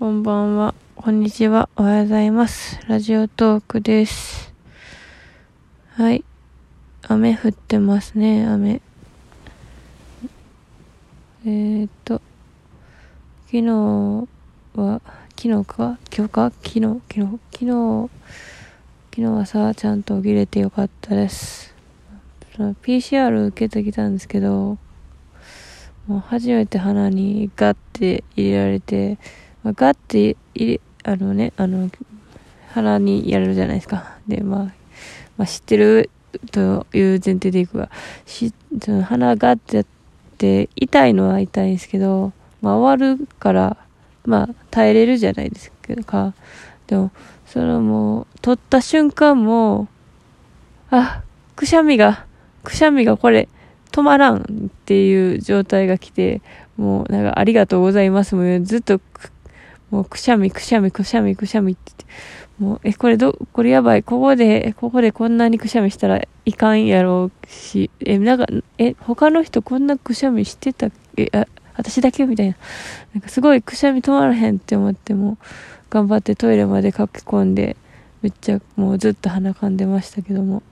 こんばんは。こんにちは。おはようございます。ラジオトークです。はい。雨降ってますね、雨。えー、っと、昨日は、昨日か？今日か？昨日、昨日、昨日、昨日はさ、ちゃんと起きれてよかったです。PCR 受けてきたんですけど、もう初めて鼻にガッて入れられて、ガッて入れ、あのね、あの、鼻にやるじゃないですか。で、まあ、まあ、知ってるという前提でいくが、し、その鼻ガッてやって、痛いのは痛いんですけど、まあ終わるから、まあ耐えれるじゃないですか。でも、そのもう、取った瞬間も、あ、くしゃみが、くしゃみがこれ、止まらんっていう状態が来て、もうなんかありがとうございますもうずっと、もうくしゃみくしゃみくしゃみくしゃみってって、もう、え、これど、これやばい。ここで、ここでこんなにくしゃみしたらいかんやろうし、え、なんか、え、他の人こんなくしゃみしてたっけ？あ、私だけみたいな。なんかすごいくしゃみ止まらへんって思っても、頑張ってトイレまで駆け込んで、めっちゃもうずっと鼻かんでましたけども。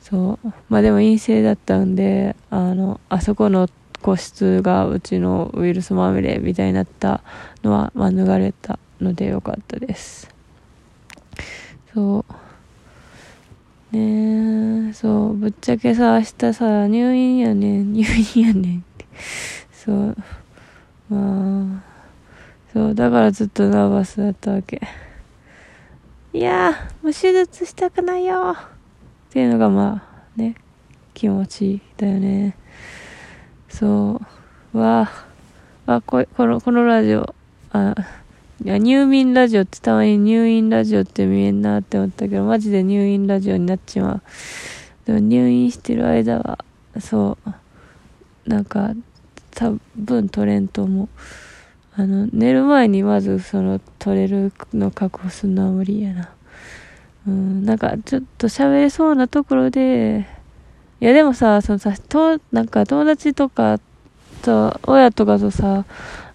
そう。まあでも陰性だったんで、あの、あそこの個室がうちのウイルスまみれみたいになったのは免れたのでよかったです。そう。ねえ、そう、ぶっちゃけさ、明日さ、入院やねん、入院やねんって。そう。まあ、そう、だからずっとナーバスだったわけ。いや、もう手術したくないよっていうのがまあ、ね、気持ちだよね。そう。わあ、あ、ここの、このラジオ、あ、いや、入眠ラジオってたまに入院ラジオって見えんなって思ったけど、マジで入院ラジオになっちまう。でも入院してる間は、そう、なんか、多分取れんと思う。あの、寝る前にまずその取れるの確保するのは無理やな。うん、なんかちょっと喋れそうなところで、いやでもさ、そのさ、と、なんか友達とかと、親とかとさ、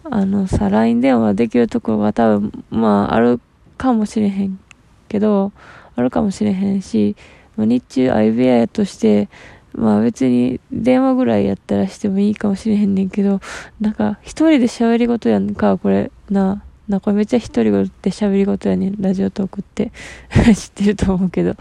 あのさ、LINE 電話できるところが多分、まあ、あるかもしれへんけど、あるかもしれへんし、まあ、日中相部屋やとして、まあ別に電話ぐらいやったらしてもいいかもしれへんねんけど、なんか一人で喋り事やんか、これ、な、な、これめっちゃ一人で喋り事やねん、ラジオトークって。知ってると思うけど。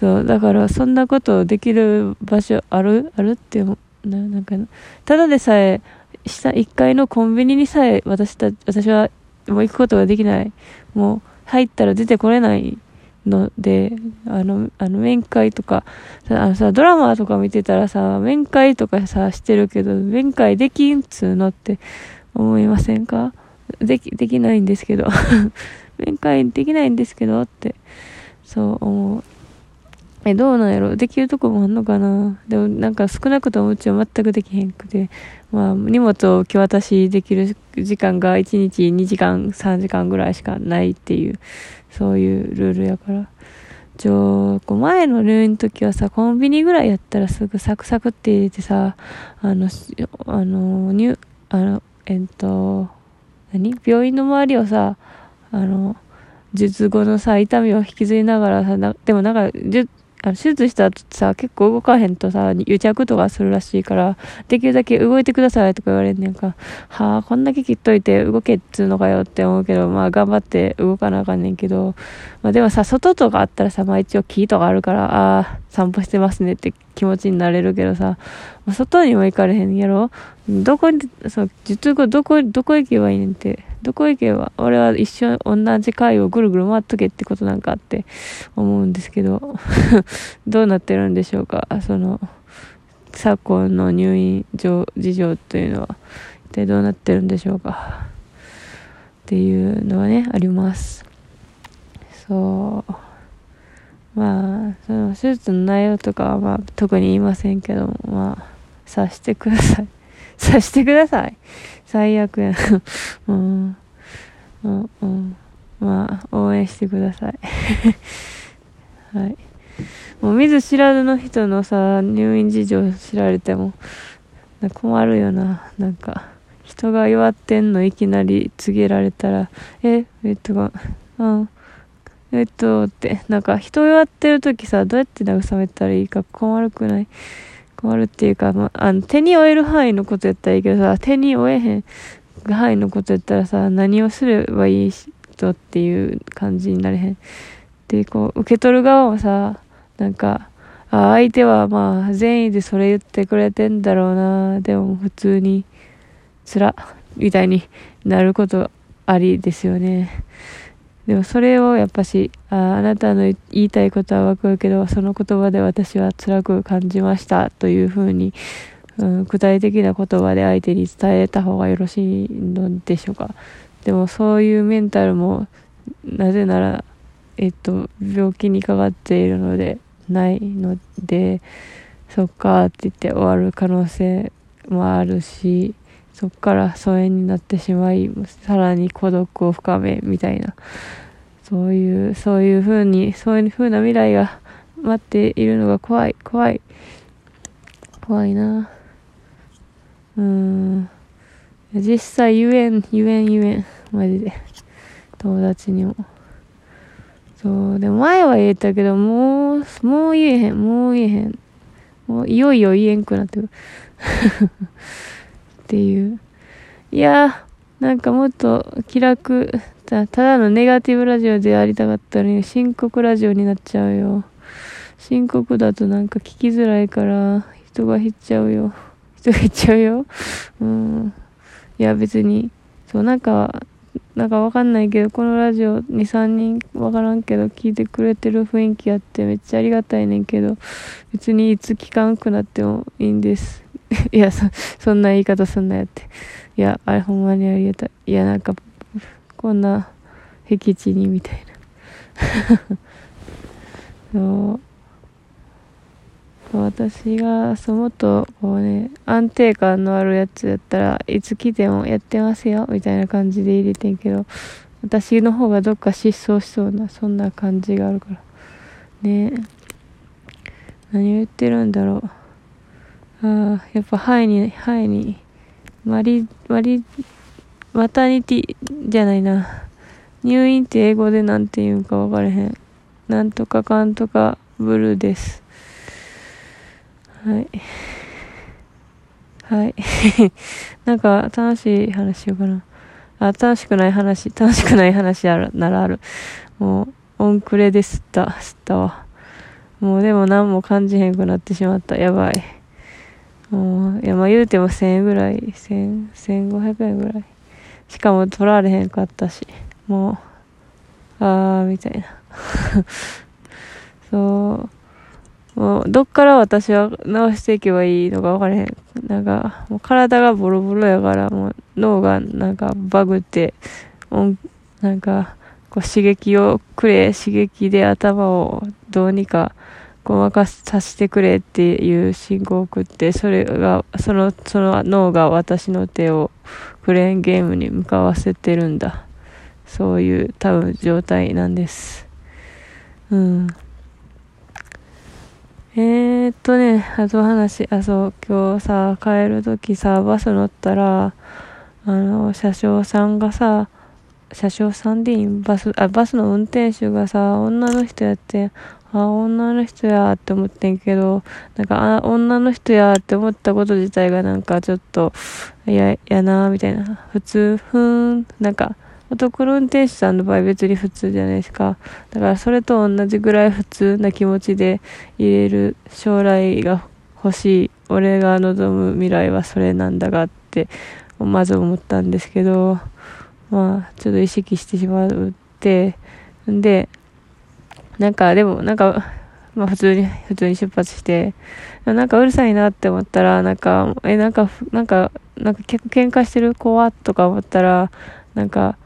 そう、だからそんなことできる場所ある？あるって、な、なんか、ただでさえ、下、1階のコンビニにさえ私た、私はもう行くことができない。もう入ったら出てこれないので、あの、あの面会とか、あのさ、ドラマとか見てたらさ、面会とかさ、してるけど、面会できんっつうのって思いませんか？でき、できないんですけど。面会できないんですけどって、そう思う。え、どうなんやろ？できるとこもあんのかな？でもなんか少なくともうちは全くできへんくて、まあ荷物を受け渡しできる時間が1日2時間3時間ぐらいしかないっていう、そういうルールやから。ちょ、こう前の入院の時はさ、コンビニぐらいやったらすぐサクサクって入れてさ、あの、あの、入、あの、えっと、何？病院の周りをさ、あの、術後のさ、痛みを引きずりながらさ、でもなんか、術あの手術した後さ、結構動かへんとさ、癒着とかするらしいから、できるだけ動いてくださいとか言われんねんか。はあ、こんだけ切っといて動けっつうのかよって思うけど、まあ頑張って動かなあかんねんけど、まあでもさ、外とかあったらさ、まあ一応木とかあるから、ああ、散歩してますねって気持ちになれるけどさ、まあ、外にも行かれへんやろ？どこに、そう、術後どこ、どこ行けばいいねんって。どこ行けば、俺は一緒、同じ階をぐるぐる回っとけってことなんかって思うんですけど、どうなってるんでしょうかその、昨今の入院事情というのは、一体どうなってるんでしょうかっていうのはね、あります。そう。まあ、その手術の内容とかは、まあ、特に言いませんけど、まあ、察してください。察してください。最悪や。うん。うん、うん。まあ、応援してください。はい。もう見ず知らずの人のさ、入院事情知られても、困るよな。なんか、人が祝ってんのいきなり告げられたら、え、えっと、うん、えっと、って、なんか人祝ってる時さ、どうやって慰めたらいいか困るくない？困るっていうか、まあ、あの、手に負える範囲のことやったらいいけどさ、手に負えへん範囲のことやったらさ、何をすればいい人っていう感じになれへん。で、こう、受け取る側もさ、なんか、あ相手はまあ善意でそれ言ってくれてんだろうなでも普通につらみたいになることありですよねでもそれをやっぱしああなたの言いたいことはわかるけどその言葉で私は辛く感じましたというふうに、うん、具体的な言葉で相手に伝えた方がよろしいのでしょうか。でもそういうメンタルもなぜならえっと病気にかかっているのでないのでそっかって言って終わる可能性もあるしそっから疎遠になってしまいさらに孤独を深めみたいな。そういうそういう風にそういう風な未来が待っているのが怖い。怖い。怖いな。うん。実際言えん。言えん言えん。マジで。友達にも。そう、でも前は言えたけど、もう、もう言えへん、もう言えへん。もういよいよ言えんくなってくる。っていう。いやなんかもっと気楽、たただのネガティブラジオでありたかったのに、深刻ラジオになっちゃうよ。深刻だとなんか聞きづらいから、人が減っちゃうよ。人が減っちゃうよ。うん。いや別に、そう、なんか、なんかわかんないけど、このラジオ2、3人わからんけど聞いてくれてる雰囲気あってめっちゃありがたいねんけど、別にいつ聞かんくなってもいいんです。いや、そ、そんな言い方すんなやって。いや、あれほんまにありがたい。いや、なんか、こんな、僻地にみたいな。そう。私がそうもっとこうね安定感のあるやつやったらいつ来てもやってますよみたいな感じで入れてんけど私の方がどっか失踪しそうなそんな感じがあるからね何を言ってるんだろうああやっぱハイにハイにマリマリマタニティじゃないな入院って英語で何て言うんか分からへんなんとかかんとかブルーですはい。はい。なんか、楽しい話しようかな。あ、楽しくない話、楽しくない話ある、ならある。もう、オンクレで吸った、吸ったわ。もうでも何も感じへんくなってしまった。やばい。もう、いや、まあ言うても1000円ぐらい、1000、1500円ぐらい。しかも取られへんかったし。もう、あー、みたいな。そう。もう、どっから私は直していけばいいのか分からへん。なんか、もう体がボロボロやから、もう脳がなんかバグって、なんか、こう刺激をくれ、刺激で頭をどうにかごまかさせてくれっていう信号を送って、それが、その、その脳が私の手をクレーンゲームに向かわせてるんだ。そういう多分状態なんです。うん。えー、っとね、あと話、あ、そう、今日さ、帰るときさ、バス乗ったら、あの、車掌さんがさ、車掌さんでいい？バス、あ、バスの運転手がさ、女の人やって、あ、女の人やって思ってんけど、なんか、あ、女の人やって思ったこと自体がなんかちょっと、いや、やなみたいな。普通、ふーん、なんか、男の運転手さんの場合別に普通じゃないですか。だからそれと同じぐらい普通な気持ちで入れる将来が欲しい。俺が望む未来はそれなんだがってまず思ったんですけど、まあちょっと意識してしまうって、んで、なんかでもなんか、まあ普通に、普通に出発して、なんかうるさいなって思ったら、なんか、え、なんか、なんか、なんか結構喧嘩してる子は？とか思ったら、なんか、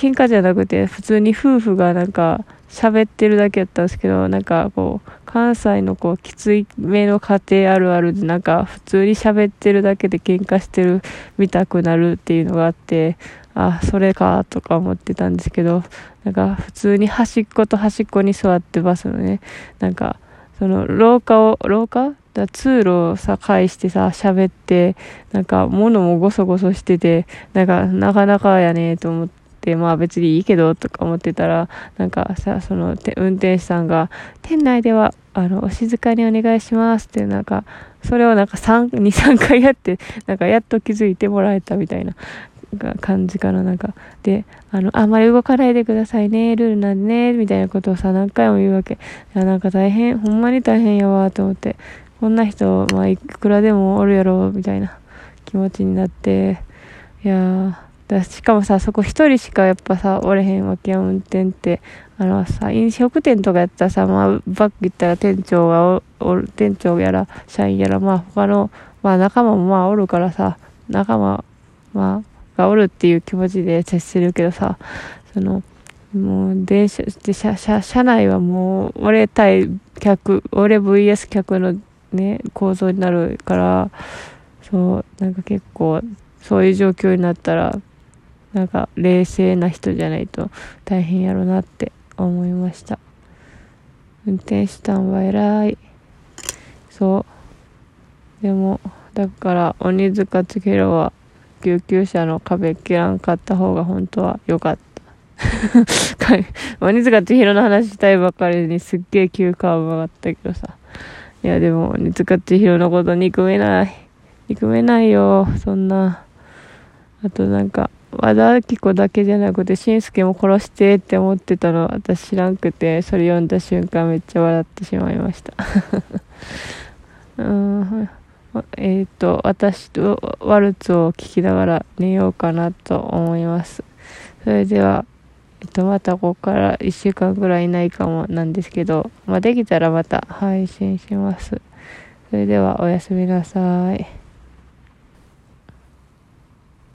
喧嘩じゃなくて、普通に夫婦がなんか喋ってるだけやったんですけど、なんかこう、関西のこう、きつい目の家庭あるあるで、なんか普通に喋ってるだけで喧嘩してる見たくなるっていうのがあって、あ、それかとか思ってたんですけど、なんか普通に端っこと端っこに座ってバスのね、なんか、その、廊下を、廊下？だ通路をさ、介してさ、喋って、なんか、物もごそごそしてて、なんか、なかなかやねと思って、まあ別にいいけど、とか思ってたら、なんかさ、その、運転手さんが、店内では、あの、お静かにお願いしますって、なんか、それをなんか3、2、3回やって、なんかやっと気づいてもらえたみたいな感じかな、なんか。で、あの、あんまり動かないでくださいね、ルールなんでね、みたいなことをさ、何回も言うわけ。いや、なんか大変、ほんまに大変やわ、と思って。こんな人、まあ、いくらでもおるやろ、みたいな気持ちになって、いやだしかもさ、そこ一人しかやっぱさ、おれへんわけや、運転って。あのさ、飲食店とかやったらさ、まあ、バック行ったら店長がおる、店長やら、社員やら、まあ、他の、まあ、仲間もまあ、おるからさ、仲間、まあ、がおるっていう気持ちで接するけどさ、その、もう電車、で車、車、車内はもう、俺対客、俺 VS 客のね、構造になるから、そう、なんか結構、そういう状況になったら、なんか冷静な人じゃないと大変やろなって思いました。運転手さんは偉い。そう。でも、だから、鬼塚千尋は救急車の壁切らんかった方が本当は良かった。鬼塚千尋の話したいばかりにすっげえ急カーブがあったけどさ。いやでも、鬼塚千尋のこと憎めない。憎めないよ、そんな。あとなんか、和田アキ子だけじゃなくて、しんすけも殺してって思ってたの私知らんくて、それ読んだ瞬間めっちゃ笑ってしまいました。うんえっ、ー、と、私とワルツを聴きながら寝ようかなと思います。それでは、えっ、と、またここから1週間ぐらいいないかもなんですけど、まあ、できたらまた配信します。それではおやすみなさい。